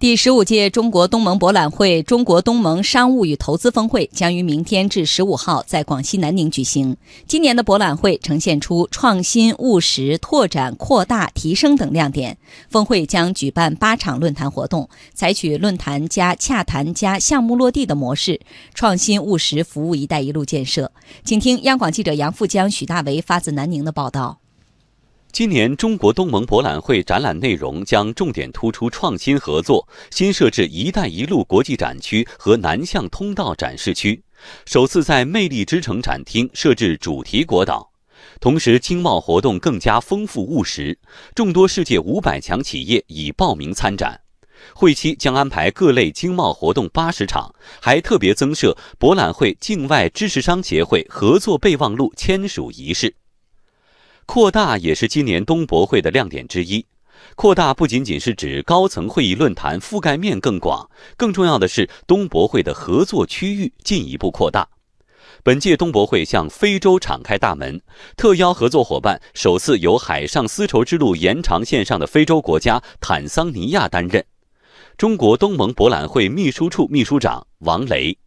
第十五届中国东盟博览会、中国东盟商务与投资峰会将于明天至十五号在广西南宁举行。今年的博览会呈现出创新、务实、拓展、扩大、提升等亮点。峰会将举办八场论坛活动，采取论坛加洽谈加项目落地的模式，创新务实服务“一带一路”建设。请听央广记者杨富江、许大为发自南宁的报道。今年中国东盟博览会展览内容将重点突出创新合作，新设置“一带一路”国际展区和南向通道展示区，首次在魅力之城展厅设置主题国岛。同时，经贸活动更加丰富务实，众多世界五百强企业已报名参展。会期将安排各类经贸活动八十场，还特别增设博览会境外支持商协会合作备忘录签署仪式。扩大也是今年东博会的亮点之一。扩大不仅仅是指高层会议论坛覆盖面更广，更重要的是东博会的合作区域进一步扩大。本届东博会向非洲敞开大门，特邀合作伙伴首次由海上丝绸之路延长线上的非洲国家坦桑尼亚担任。中国东盟博览会秘书处秘书长王雷：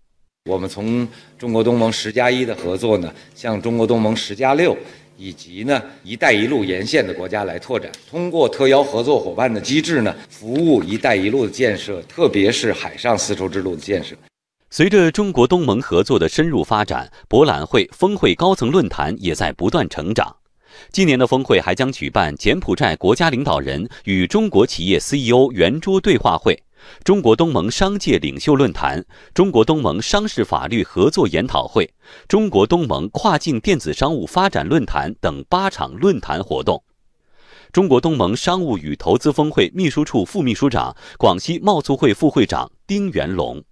我们从中国东盟十加一的合作呢，向中国东盟十加六。以及呢，一带一路沿线的国家来拓展，通过特邀合作伙伴的机制呢，服务一带一路的建设，特别是海上丝绸之路的建设。随着中国东盟合作的深入发展，博览会、峰会、高层论坛也在不断成长。今年的峰会还将举办柬埔寨国家领导人与中国企业 CEO 圆桌对话会。中国东盟商界领袖论坛、中国东盟商事法律合作研讨会、中国东盟跨境电子商务发展论坛等八场论坛活动。中国东盟商务与投资峰会秘书处副秘书长、广西贸促会副会长丁元龙：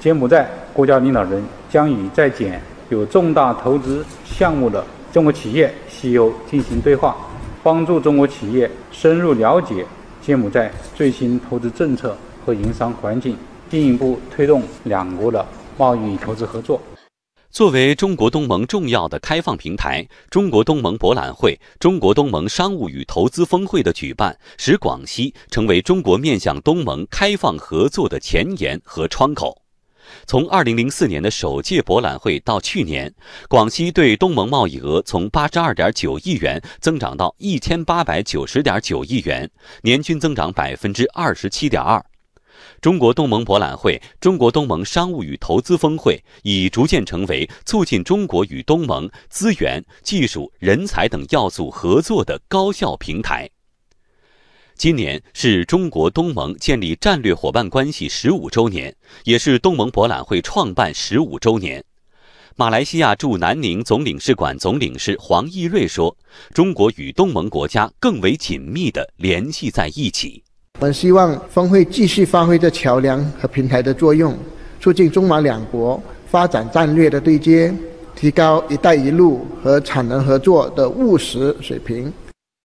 柬埔寨国家领导人将与在柬有重大投资项目的中国企业 CEO 进行对话，帮助中国企业深入了解柬埔寨最新投资政策。和营商环境，进一步推动两国的贸易与投资合作。作为中国东盟重要的开放平台，中国东盟博览会、中国东盟商务与投资峰会的举办，使广西成为中国面向东盟开放合作的前沿和窗口。从2004年的首届博览会到去年，广西对东盟贸易额从82.9亿元增长到1890.9亿元，年均增长27.2%。中国东盟博览会、中国东盟商务与投资峰会已逐渐成为促进中国与东盟资源、技术、人才等要素合作的高效平台。今年是中国东盟建立战略伙伴关系十五周年，也是东盟博览会创办十五周年。马来西亚驻南宁总领事馆总领事黄义瑞说：“中国与东盟国家更为紧密地联系在一起。”我们希望峰会继续发挥着桥梁和平台的作用，促进中马两国发展战略的对接，提高“一带一路”和产能合作的务实水平。